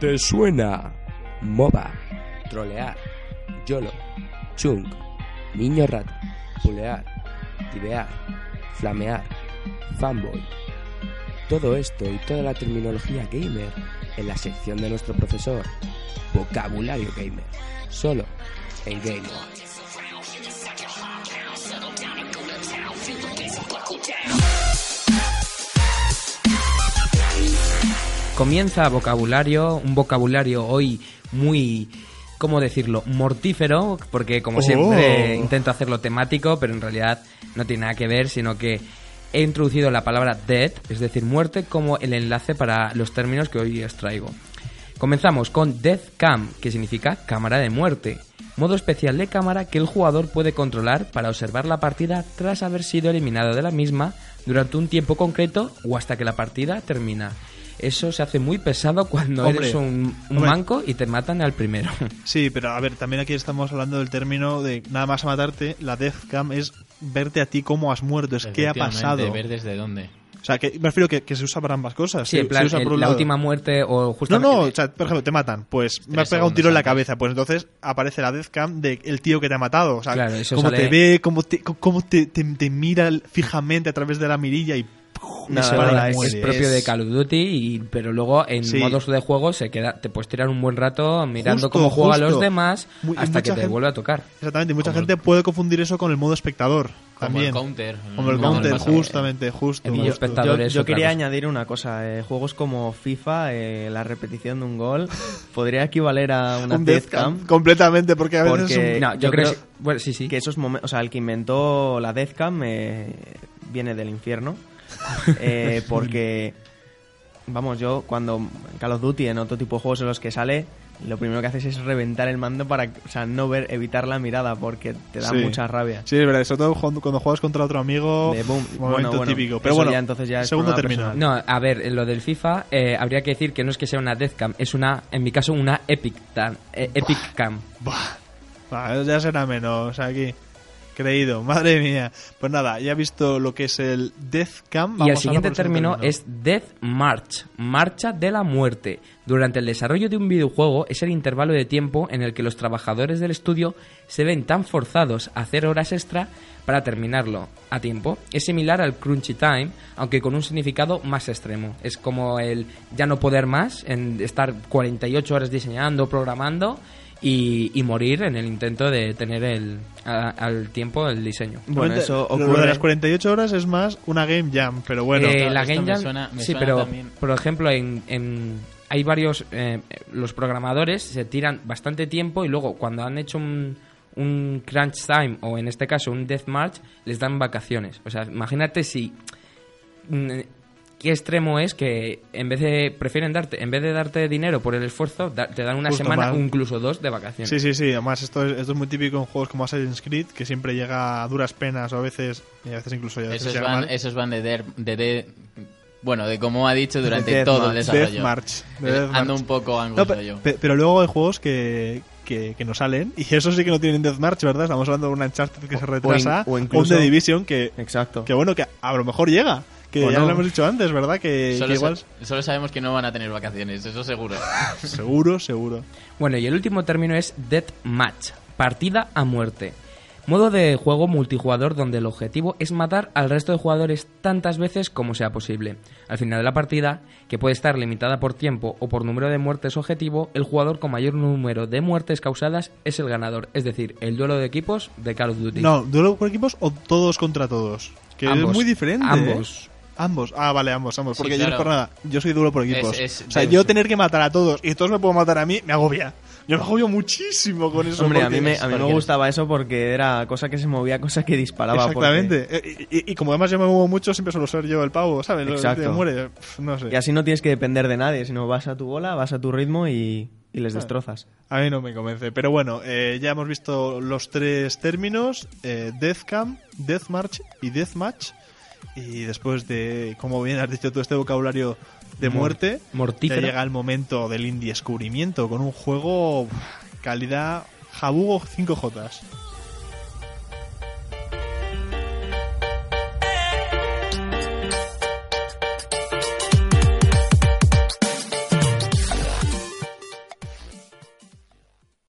¿Te suena? MOBA, trolear, YOLO, chunk, niño rata, pulear, tibear, flamear, fanboy. Todo esto y toda la terminología gamer en la sección de nuestro profesor, Vocabulario Gamer, solo en Game On. Comienza vocabulario, un vocabulario hoy muy, ¿cómo decirlo? Mortífero, porque como siempre Oh. intento hacerlo temático, pero en realidad no tiene nada que ver, sino que he introducido la palabra dead, es decir, muerte, como el enlace para los términos que hoy os traigo. Comenzamos con Death Cam, que significa cámara de muerte. Modo especial de cámara que el jugador puede controlar para observar la partida tras haber sido eliminado de la misma durante un tiempo concreto o hasta que la partida termina. Eso se hace muy pesado cuando Hombre, eres un, un manco y te matan al primero. Sí, pero a ver, también aquí estamos hablando del término de nada más a matarte. La death cam es verte a ti cómo has muerto, es qué ha pasado. Ver desde dónde. O sea, que me refiero que, que se usa para ambas cosas. Sí, Se- en plan, se usa el- por un la última muerte o No, justamente... no, o sea, por ejemplo, te matan, pues me has pegado un tiro en la cabeza, pues entonces aparece la death cam de el tío que te ha matado, o sea, Claro, eso cómo sale- te ve, cómo te, cómo te, te- te mira fijamente a través de la mirilla y nada, es, propio de Call of Duty, y, pero luego en Sí. modos de juego se queda, te puedes tirar un buen rato mirando Justo, cómo juegan los demás Muy- hasta que te vuelve a tocar. Exactamente, y mucha Como gente puede confundir eso con el modo espectador Como también. el counter. Como el counter, justamente, justo. El justo. Yo, quería cosa. añadir una cosa. eh, juegos como FIFA, eh, la repetición de un gol, podría equivaler a una Un death death cam. cam, completamente, porque a veces Porque- es un- No, yo, yo creo, bueno, sí, sí. Que esos momentos, o sea, el que inventó la death cam eh, viene del infierno. Eh, porque, vamos, yo cuando en Call of Duty, en otro tipo de juegos en los que sale, lo primero que haces es reventar el mando para, o sea, no ver, evitar la mirada porque te da Sí. mucha rabia. Sí, es verdad, sobre todo cuando, cuando juegas contra otro amigo, De boom. momento Bueno, bueno, típico. Pero bueno, ya entonces ya segundo término. No, a ver, en lo del FIFA eh, habría que decir que no es que sea una Deathcam, es una, en mi caso, una Epic, Cam, eh, Epic Cam. Buah. Va, ya será menos aquí. Creído, madre mía. Pues nada, ya he visto lo que es el Death Cam. Y vamos el ahora siguiente término término. es Death March, marcha de la muerte. Durante el desarrollo de un videojuego es el intervalo de tiempo en el que los trabajadores del estudio se ven tan forzados a hacer horas extra para terminarlo a tiempo. Es similar al crunchy time, aunque con un significado más extremo. Es como el ya no poder más, en estar 48 horas diseñando, programando y, y morir en el intento de tener el, a- al tiempo el diseño. Bueno, eso Lo de ocurre. las 48 horas es más una game jam, pero bueno. Eh, la Game me Jam, suena- me sí, suena pero también. por ejemplo, en, en- hay varios, eh, los programadores se tiran bastante tiempo y luego cuando han hecho un, un crunch time o en este caso un death march les dan vacaciones. O sea, imagínate si mm, qué extremo es que en vez de prefieren darte, en vez de darte dinero por el esfuerzo, da- te dan una Justo semana o incluso dos de vacaciones. Sí, sí, sí. Además, esto es, esto es muy típico en juegos como Assassin's Creed, que siempre llega a duras penas o a veces, y a veces incluso ya Esos van, esos van de, der- de, de- Bueno, de como ha dicho durante Death todo el March. desarrollo. Death March. de Death Ando March. un poco No, angosto pe- yo. pe- pero luego hay juegos que, que, que no salen, y eso sí que no tienen Death March, ¿verdad? Estamos hablando de un Uncharted que se retrasa, o o, incluso- un The Division que, Exacto. que bueno, que a lo mejor llega. Que O ya no. lo hemos dicho antes, ¿verdad? Que, Solo, que igual... sa- solo sabemos que no van a tener vacaciones, eso seguro. Seguro, seguro. Bueno, y el último término es Death Match, partida a muerte. Modo de juego multijugador donde el objetivo es matar al resto de jugadores tantas veces como sea posible. Al final de la partida, que puede estar limitada por tiempo o por número de muertes objetivo, el jugador con mayor número de muertes causadas es el ganador, es decir, el duelo de equipos de Call of Duty. No, duelo por equipos o todos contra todos. Que Ambos. es muy diferente. ¿eh? Ambos. Ah, vale, ambos, ambos. Sí, Porque yo no es por nada. Yo soy duro por equipos. Es- es o sea, yo tener que matar a todos y todos me puedo matar a mí, me agobia. Yo me agobio muchísimo con eso. Hombre, a porque- mí, me, a mí me porque- gustaba eso porque era cosa que se movía, cosa que disparaba. Exactamente. Eh, Y, y- y como además yo me muevo mucho, siempre suelo ser yo el pavo, ¿sabes? Exacto. que muere. No sé. porque- Y así no tienes que depender de nadie, sino vas a tu bola, vas a tu ritmo y, y les destrozas. A mí no me convence. Pero bueno, eh, ya hemos visto los tres términos: eh, Deathcam, Deathmarch y Deathmatch. Y después de, como bien has dicho, todo este vocabulario de muerte, ya llega el momento del indie descubrimiento con un juego calidad Jabugo 5J.